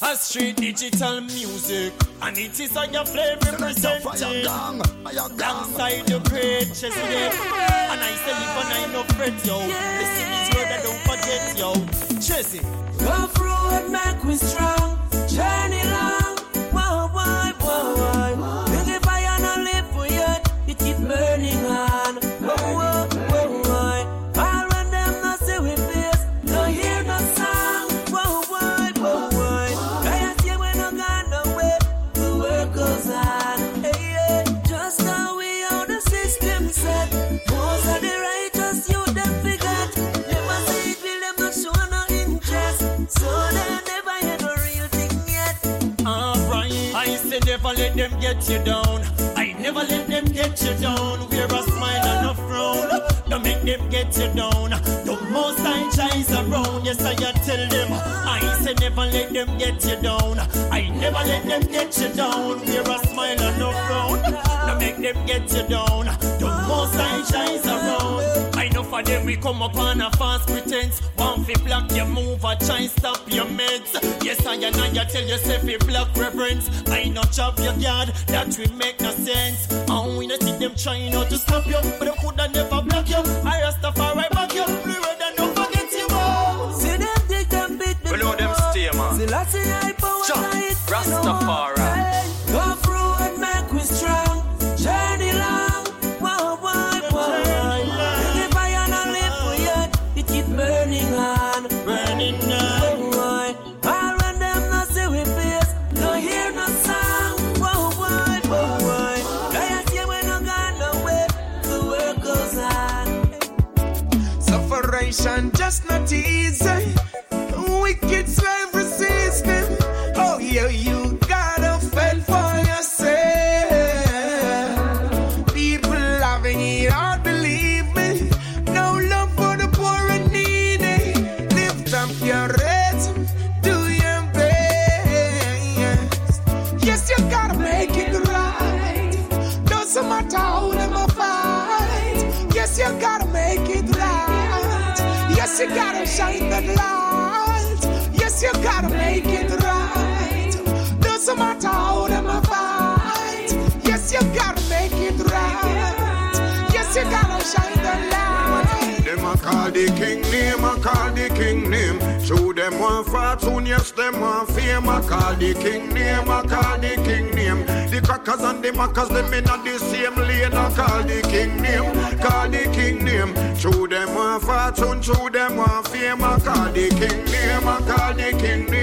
A street digital music, and it is on your flavor representing. Alongside your great Chesley, and I say live and I no fret yo. Listen is word I don't forget yo. Chessy. Rough road make we strong, get you down. The most I tries around. Yes, I tell them. I say never let them get you down. I never let them get you down. Wear a smile and a frown. Don't make them get you down. The most I tries around. I know for them we come up on a fast pretense. One fi block your move, a try stop your meds. Yes, I and I tell yourself you block reverence. I know chop your yard, that will make no sense. And we not see them trying out to stop you, but them coulda never block you. I Rastafari back you, we rather don't forget you. oh. See them dig them bit them Below them stay, man. See lots of high power Chuck, Rastafari. Shine the light. Yes, you gotta make it right. Doesn't matter how them a fight. Yes, you gotta make it right. Yes, you gotta shine the light. Them a call the king name, a call the king name. Show them one fortune, yes, them one fame. A call the king name, a call the king name. The crackers and the mackers, them in the same lane. A call the king name, call the king name. Show them one fortune, show them one fame. A call the king name, a call the king name.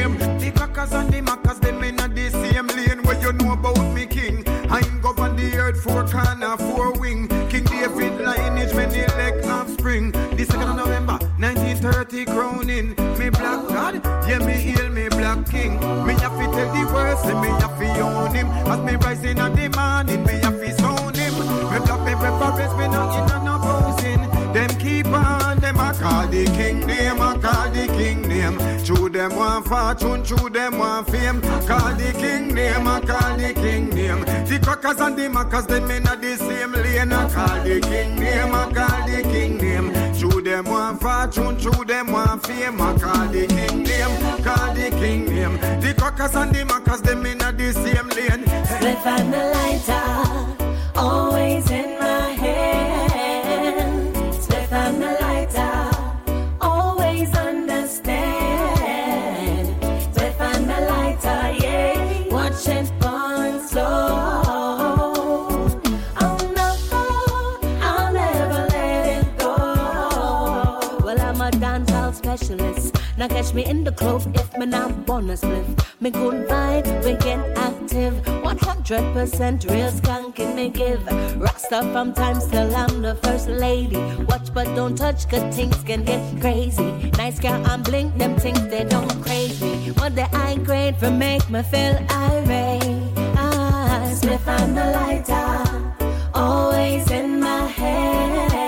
Yeah me hail me black king. Me have to tell the world, say me have to own him. As me rising at the morning, me have to sound him. Me black me preference, me not in and opposing. Them keep on, them a call the king name, a call the king name. Show them one fortune, show them one fame. Call the king name, a call the king name. The crackers and the mackers, them in the same lane. A call the king name, a call the king name. Them one fortune, show them one fame. A call the king name, call the king name. The crackers and the mackers, them in a the same lane. Split and the lighter, me in the club if me not bonus split. Me good vibe, we get active. 100% real skanking me give. Rockstar from time till I'm the first lady. Watch but don't touch, cause things can get crazy. Nice girl, I'm blink, them things they don't crazy. What the high grade for make me feel irate. Ah, spliff and the lighter, always in my hand.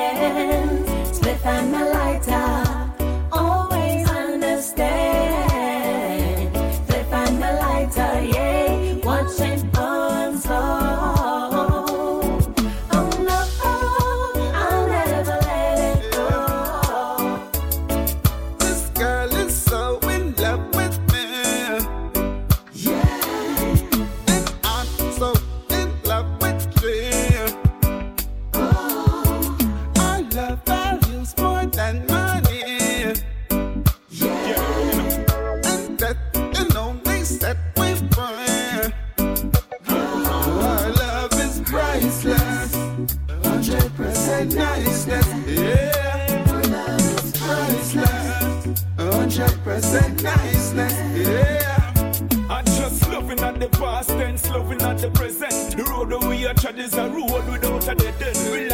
Niceness. Yeah. I just loving at the past tense, loving at the present. The road that we are tread is a road without a dead end.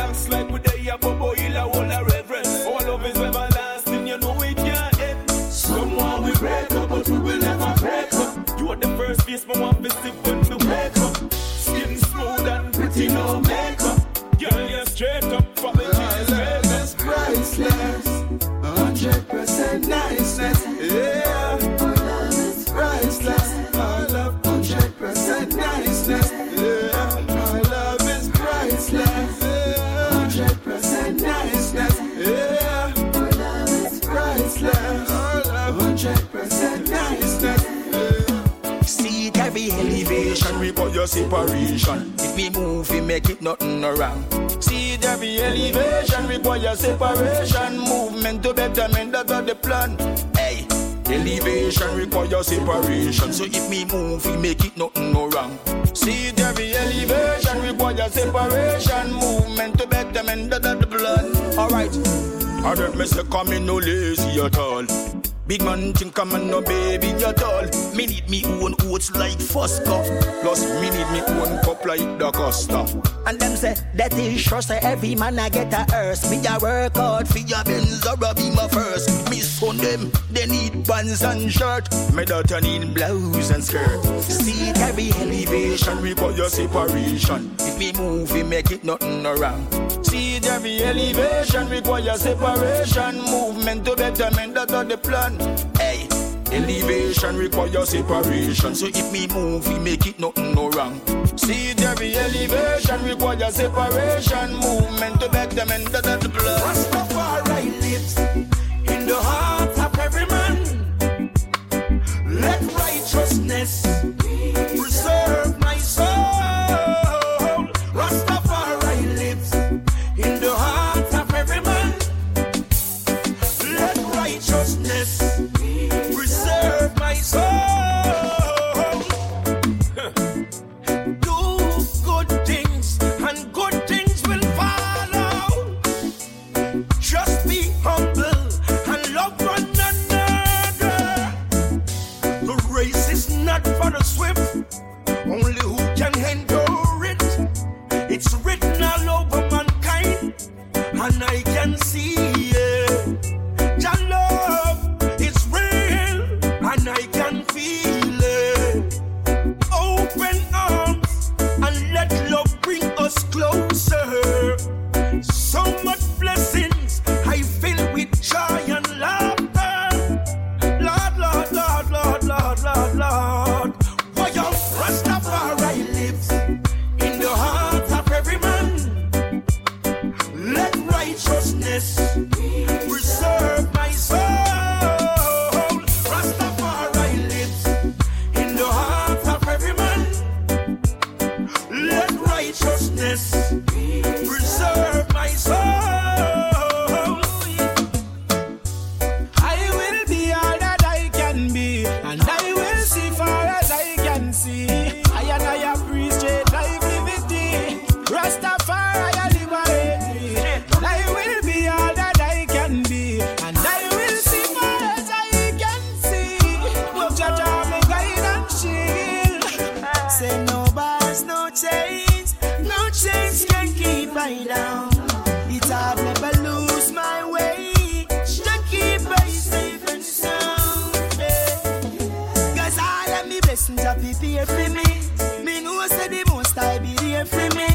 Separation. If we move, we make it nothing wrong. See it every elevation require separation. Movement to betterment, that's the plan. Hey, elevation require separation. So if we move, we make it nothing no wrong. See it every elevation require separation. Movement to betterment, that's the plan. Alright. I don't miss a coming no lazy at all. Big man think I'm a no baby at all. Me need me own oats like Fosco. Plus me need me own cup like the Costa. And them say that is sure say every man I get a hearse. Me a work hard for your Benz or a be my first. Me son them, they need pants and shirt. Me daughter need blouse and skirt. See every elevation require separation. If me move, we make it nothing wrong. See every elevation require separation. Movement to betterment, that's the plan. Hey, elevation requires separation. So if me move, we make it nothing no wrong. See every elevation requires separation. Movement to back them betterment, that's the plan. Rastafari lives are for me. Me know say the most I be there for me.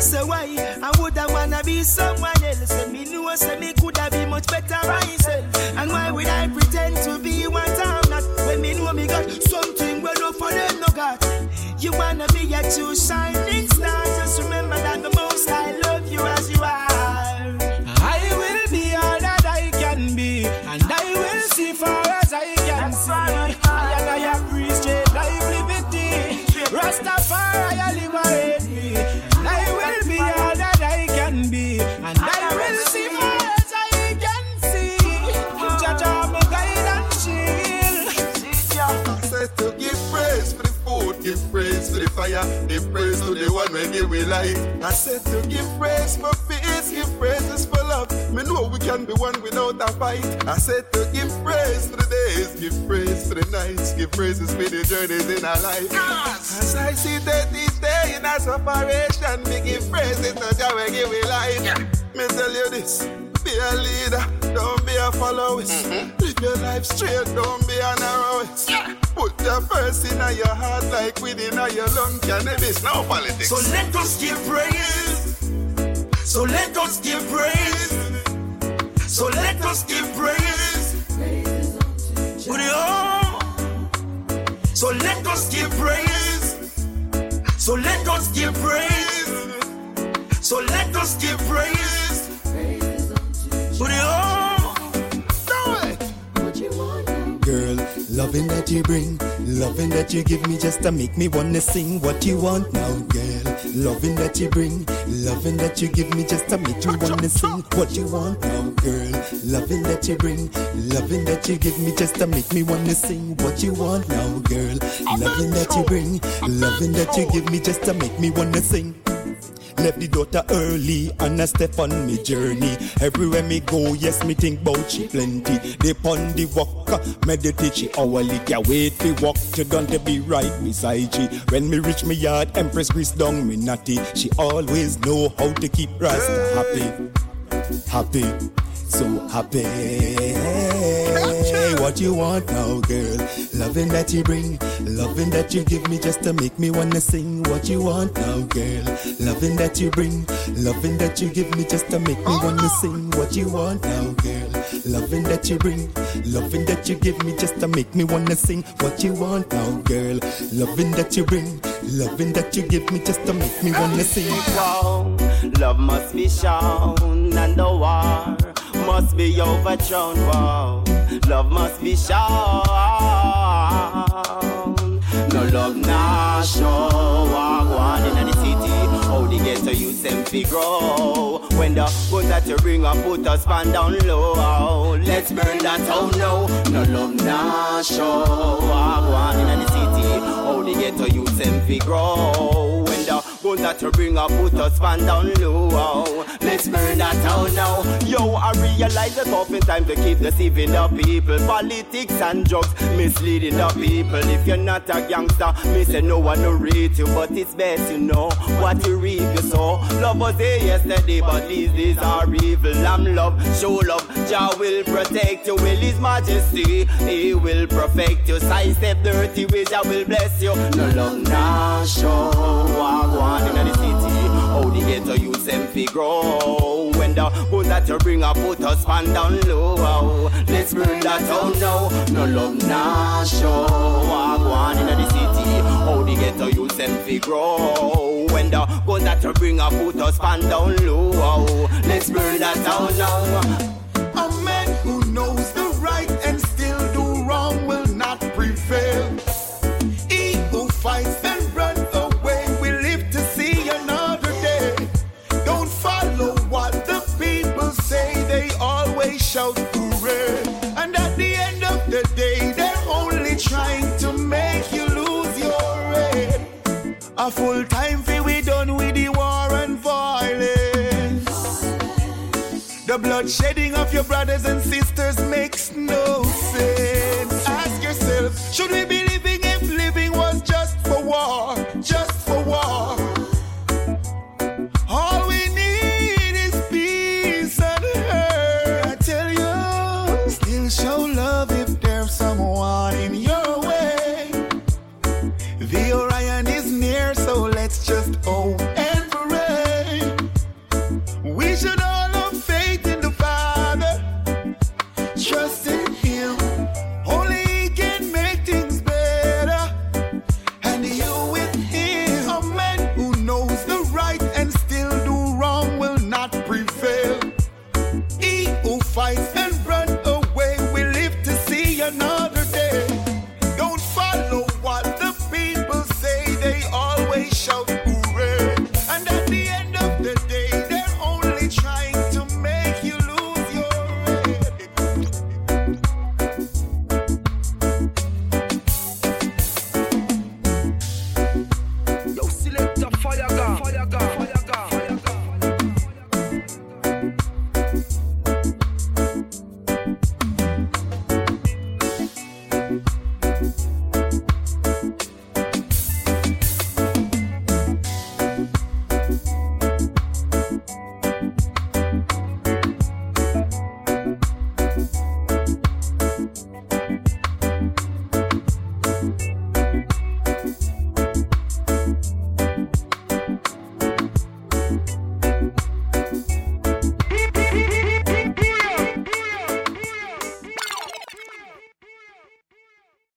So why I woulda wanna be someone else? And me know say me coulda be much better myself. And why would I pretend to be what I'm not? When me know me got something well no for them no got. You wanna be a true shining star? Fire, give praise to the one give we life. I said to give praise for peace, give praises for love. Me know we can be one without a fight. I said to give praise for the days, give praise for the nights, give praises for the journeys in our life. Yes. As I see that this day in our separation, me give praises to Jah give me life. Yeah. Me tell you this, be a leader, don't be a follower. Mm-hmm. Live your life straight, don't be a narrowist. Yeah. Put your first in your heart like within your lung cannabis, no politics. So let us give praise. So let us give praise. So let us give praise. To the. So let us give praise. So let us give praise. So let us give praise. To the. Girl, loving that you bring, loving that you give me just to make me wanna sing what you want now, girl. Loving that you bring, loving that you give me just to make me wanna sing what you want now, girl. Loving that you bring, loving that you give me just to make me wanna sing what you want now, girl. Loving that you bring, loving that you give me just to make me wanna sing. Left the daughter early and I step on me journey. Everywhere me go, yes, me think bout she plenty. They pon the walk, meditate she hourly. Can't wait to walk to done to be right beside she. When me reach me yard, Empress grease down me natty. She always know how to keep Rasta happy. Happy so happy. What you want now, girl? Loving that you bring, loving that you give me just to make me wanna sing. What you want now, girl? Loving that you bring, loving that you give me just to make me wanna sing. What you want now, girl? Loving that you bring, loving that you give me just to make me wanna sing. What you want now, girl? Loving that you bring, loving that you give me just to make me wanna sing. Wow, love must be shown and the war must be overthrown. Wow, love must be shown. No love nah show. One in the city. How the ghetto youth them fi grow. When the gun that you bring up put us pan down low. Let's burn that town now. No love nah show. One in the city. How the ghetto youth them fi grow. When the gun that you bring up put us pan down low. Let's burn that town now. Yo, I realize that often time to keep deceiving the people. Politics and drugs misleading the people. If you're not a gangster, me say no one will read you, but it's best you know what you read, you sow. Love was there yesterday, but these days are evil. I'm love, show love. Jah will protect you, will His Majesty. He will perfect you. Sidestep dirty ways, Jah will bless you. No love, nah show. One in the city. How the ghetto youth them fi grow. When the gun that you bring up put us pan down low. Let's burn that town now. No love, nah show. Walk one in the city. How the ghetto youth them fi grow. When the gun that you bring up put us pan down low. Let's burn that town now. Bloodshedding of your brothers and sisters makes no sense.